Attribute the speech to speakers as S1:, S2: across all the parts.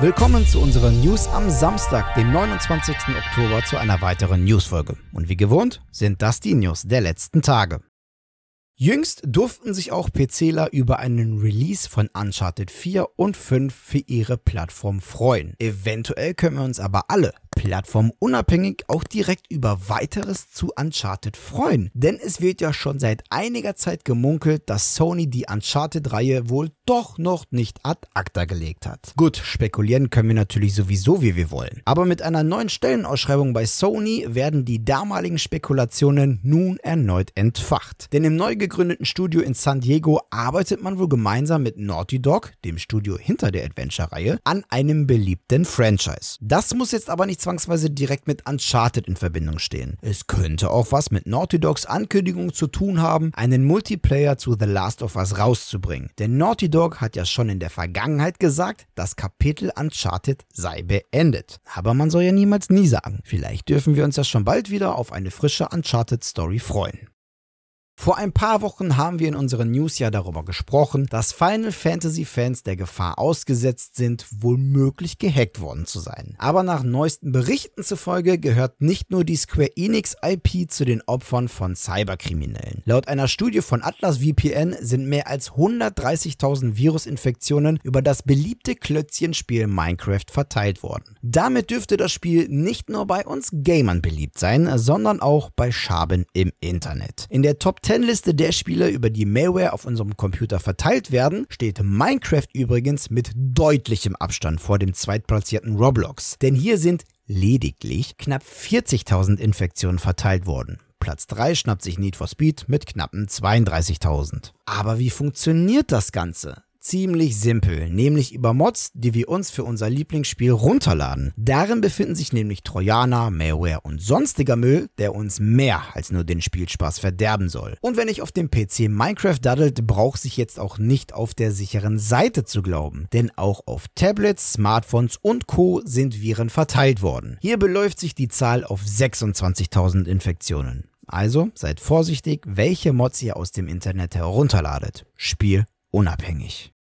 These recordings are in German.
S1: Willkommen zu unseren News am Samstag, dem 29. Oktober, zu einer weiteren Newsfolge. Und wie gewohnt sind das die News der letzten Tage. Jüngst durften sich auch PCler über einen Release von Uncharted 4 und 5 für ihre Plattform freuen. Eventuell können wir uns aber alle plattformunabhängig auch direkt über weiteres zu Uncharted freuen. Denn es wird ja schon seit einiger Zeit gemunkelt, dass Sony die Uncharted-Reihe wohl doch noch nicht ad acta gelegt hat. Gut, spekulieren können wir natürlich sowieso, wie wir wollen. Aber mit einer neuen Stellenausschreibung bei Sony werden die damaligen Spekulationen nun erneut entfacht. Denn im neu gegründeten Studio in San Diego arbeitet man wohl gemeinsam mit Naughty Dog, dem Studio hinter der Adventure-Reihe, an einem beliebten Franchise. Das muss jetzt aber nicht zwangsweise direkt mit Uncharted in Verbindung stehen. Es könnte auch was mit Naughty Dogs Ankündigung zu tun haben, einen Multiplayer zu The Last of Us rauszubringen. Denn Naughty Dog hat ja schon in der Vergangenheit gesagt, das Kapitel Uncharted sei beendet. Aber man soll ja niemals nie sagen. Vielleicht dürfen wir uns ja schon bald wieder auf eine frische Uncharted Story freuen. Vor ein paar Wochen haben wir in unseren News ja darüber gesprochen, dass Final Fantasy Fans der Gefahr ausgesetzt sind, womöglich gehackt worden zu sein. Aber nach neuesten Berichten zufolge gehört nicht nur die Square Enix IP zu den Opfern von Cyberkriminellen. Laut einer Studie von Atlas VPN sind mehr als 130.000 Virusinfektionen über das beliebte Klötzchenspiel Minecraft verteilt worden. Damit dürfte das Spiel nicht nur bei uns Gamern beliebt sein, sondern auch bei Schaben im Internet. In der Top 10-Liste der Spiele, über die Malware auf unserem Computer verteilt werden, steht Minecraft übrigens mit deutlichem Abstand vor dem zweitplatzierten Roblox. Denn hier sind lediglich knapp 40.000 Infektionen verteilt worden. Platz 3 schnappt sich Need for Speed mit knappen 32.000. Aber wie funktioniert das Ganze? Ziemlich simpel, nämlich über Mods, die wir uns für unser Lieblingsspiel runterladen. Darin befinden sich nämlich Trojaner, Malware und sonstiger Müll, der uns mehr als nur den Spielspaß verderben soll. Und wenn ich auf dem PC Minecraft daddelt, braucht sich jetzt auch nicht auf der sicheren Seite zu glauben, denn auch auf Tablets, Smartphones und Co. sind Viren verteilt worden. Hier beläuft sich die Zahl auf 26.000 Infektionen. Also seid vorsichtig, welche Mods ihr aus dem Internet herunterladet. Spiel unabhängig.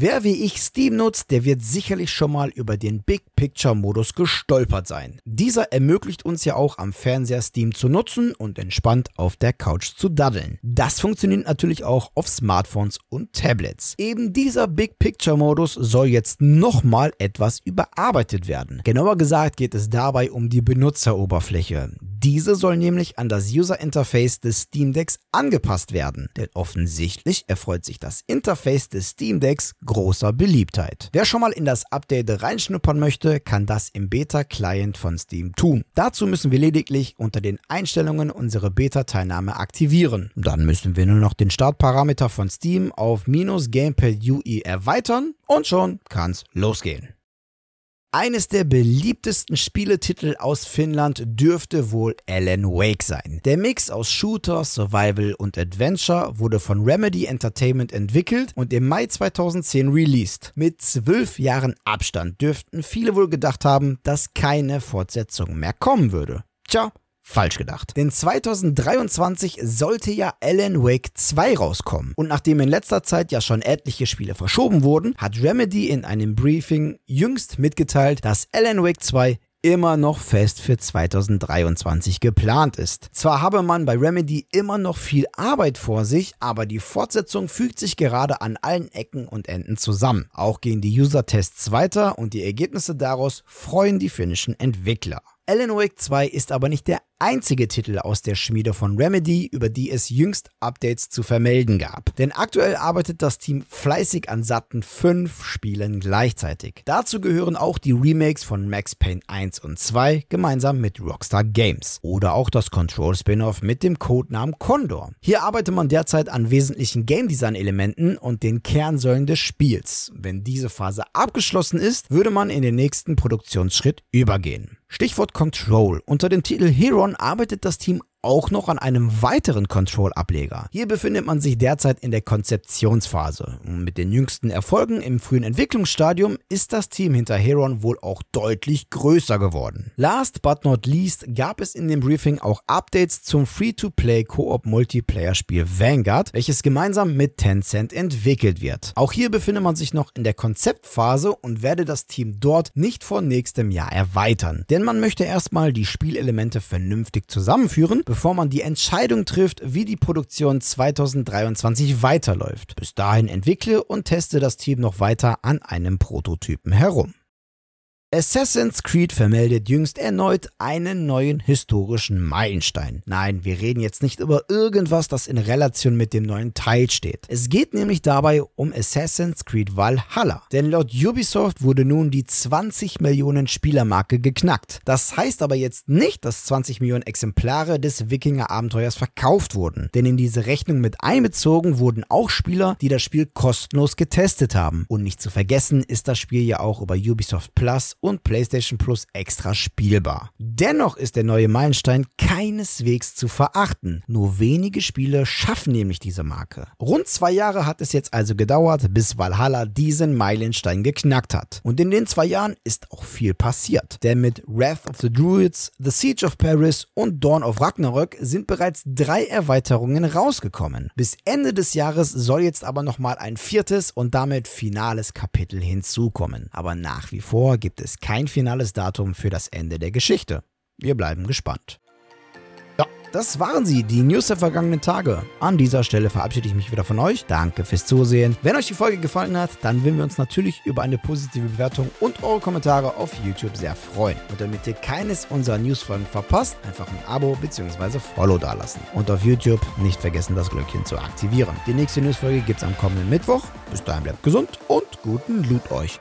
S1: Wer wie ich Steam nutzt, der wird sicherlich schon mal über den Big Picture Modus gestolpert sein. Dieser ermöglicht uns ja auch am Fernseher Steam zu nutzen und entspannt auf der Couch zu daddeln. Das funktioniert natürlich auch auf Smartphones und Tablets. Eben dieser Big Picture Modus soll jetzt nochmal etwas überarbeitet werden. Genauer gesagt geht es dabei um die Benutzeroberfläche. Diese soll nämlich an das User Interface des Steam Decks angepasst werden, denn offensichtlich erfreut sich das Interface des Steam Decks großer Beliebtheit. Wer schon mal in das Update reinschnuppern möchte, kann das im Beta-Client von Steam tun. Dazu müssen wir lediglich unter den Einstellungen unsere Beta-Teilnahme aktivieren. Dann müssen wir nur noch den Startparameter von Steam auf minus Gamepad UI erweitern und schon kann's losgehen. Eines der beliebtesten Spieletitel aus Finnland dürfte wohl Alan Wake sein. Der Mix aus Shooter, Survival und Adventure wurde von Remedy Entertainment entwickelt und im Mai 2010 released. Mit zwölf Jahren Abstand dürften viele wohl gedacht haben, dass keine Fortsetzung mehr kommen würde. Tja, Falsch gedacht. Denn 2023 sollte ja Alan Wake 2 rauskommen. Und nachdem in letzter Zeit ja schon etliche Spiele verschoben wurden, hat Remedy in einem Briefing jüngst mitgeteilt, dass Alan Wake 2 immer noch fest für 2023 geplant ist. Zwar habe man bei Remedy immer noch viel Arbeit vor sich, aber die Fortsetzung fügt sich gerade an allen Ecken und Enden zusammen. Auch gehen die User-Tests weiter und die Ergebnisse daraus freuen die finnischen Entwickler. Alan Wake 2 ist aber nicht der einzige Titel aus der Schmiede von Remedy, über die es jüngst Updates zu vermelden gab. Denn aktuell arbeitet das Team fleißig an satten fünf Spielen gleichzeitig. Dazu gehören auch die Remakes von Max Payne 1 und 2 gemeinsam mit Rockstar Games. Oder auch das Control Spin-off mit dem Codenamen Condor. Hier arbeitet man derzeit an wesentlichen Game Design Elementen und den Kernsäulen des Spiels. Wenn diese Phase abgeschlossen ist, würde man in den nächsten Produktionsschritt übergehen. Stichwort Control. Unter dem Titel Hero arbeitet das Team auch noch an einem weiteren Control-Ableger. Hier befindet man sich derzeit in der Konzeptionsphase. Mit den jüngsten Erfolgen im frühen Entwicklungsstadium ist das Team hinter Heron wohl auch deutlich größer geworden. Last but not least gab es in dem Briefing auch Updates zum Free-to-Play Koop Multiplayer Spiel Vanguard, welches gemeinsam mit Tencent entwickelt wird. Auch hier befindet man sich noch in der Konzeptphase und werde das Team dort nicht vor nächstem Jahr erweitern. Denn man möchte erstmal die Spielelemente vernünftig zusammenführen, bevor man die Entscheidung trifft, wie die Produktion 2023 weiterläuft. Bis dahin entwickle und teste das Team noch weiter an einem Prototypen herum. Assassin's Creed vermeldet jüngst erneut einen neuen historischen Meilenstein. Nein, wir reden jetzt nicht über irgendwas, das in Relation mit dem neuen Teil steht. Es geht nämlich dabei um Assassin's Creed Valhalla. Denn laut Ubisoft wurde nun die 20 Millionen Spielermarke geknackt. Das heißt aber jetzt nicht, dass 20 Millionen Exemplare des Wikinger-Abenteuers verkauft wurden. Denn in diese Rechnung mit einbezogen wurden auch Spieler, die das Spiel kostenlos getestet haben. Und nicht zu vergessen ist das Spiel ja auch über Ubisoft Plus und PlayStation Plus extra spielbar. Dennoch ist der neue Meilenstein keineswegs zu verachten. Nur wenige Spiele schaffen nämlich diese Marke. Rund zwei Jahre hat es jetzt also gedauert, bis Valhalla diesen Meilenstein geknackt hat. Und in den zwei Jahren ist auch viel passiert. Denn mit Wrath of the Druids, The Siege of Paris und Dawn of Ragnarök sind bereits drei Erweiterungen rausgekommen. Bis Ende des Jahres soll jetzt aber nochmal ein viertes und damit finales Kapitel hinzukommen. Aber nach wie vor gibt es es kein finales Datum für das Ende der Geschichte. Wir bleiben gespannt. Ja, das waren sie, die News der vergangenen Tage. An dieser Stelle verabschiede ich mich wieder von euch. Danke fürs Zusehen. Wenn euch die Folge gefallen hat, dann würden wir uns natürlich über eine positive Bewertung und eure Kommentare auf YouTube sehr freuen. Und damit ihr keines unserer Newsfolgen verpasst, einfach ein Abo bzw. Follow dalassen. Und auf YouTube nicht vergessen, das Glöckchen zu aktivieren. Die nächste Newsfolge gibt es am kommenden Mittwoch. Bis dahin bleibt gesund und guten Loot euch.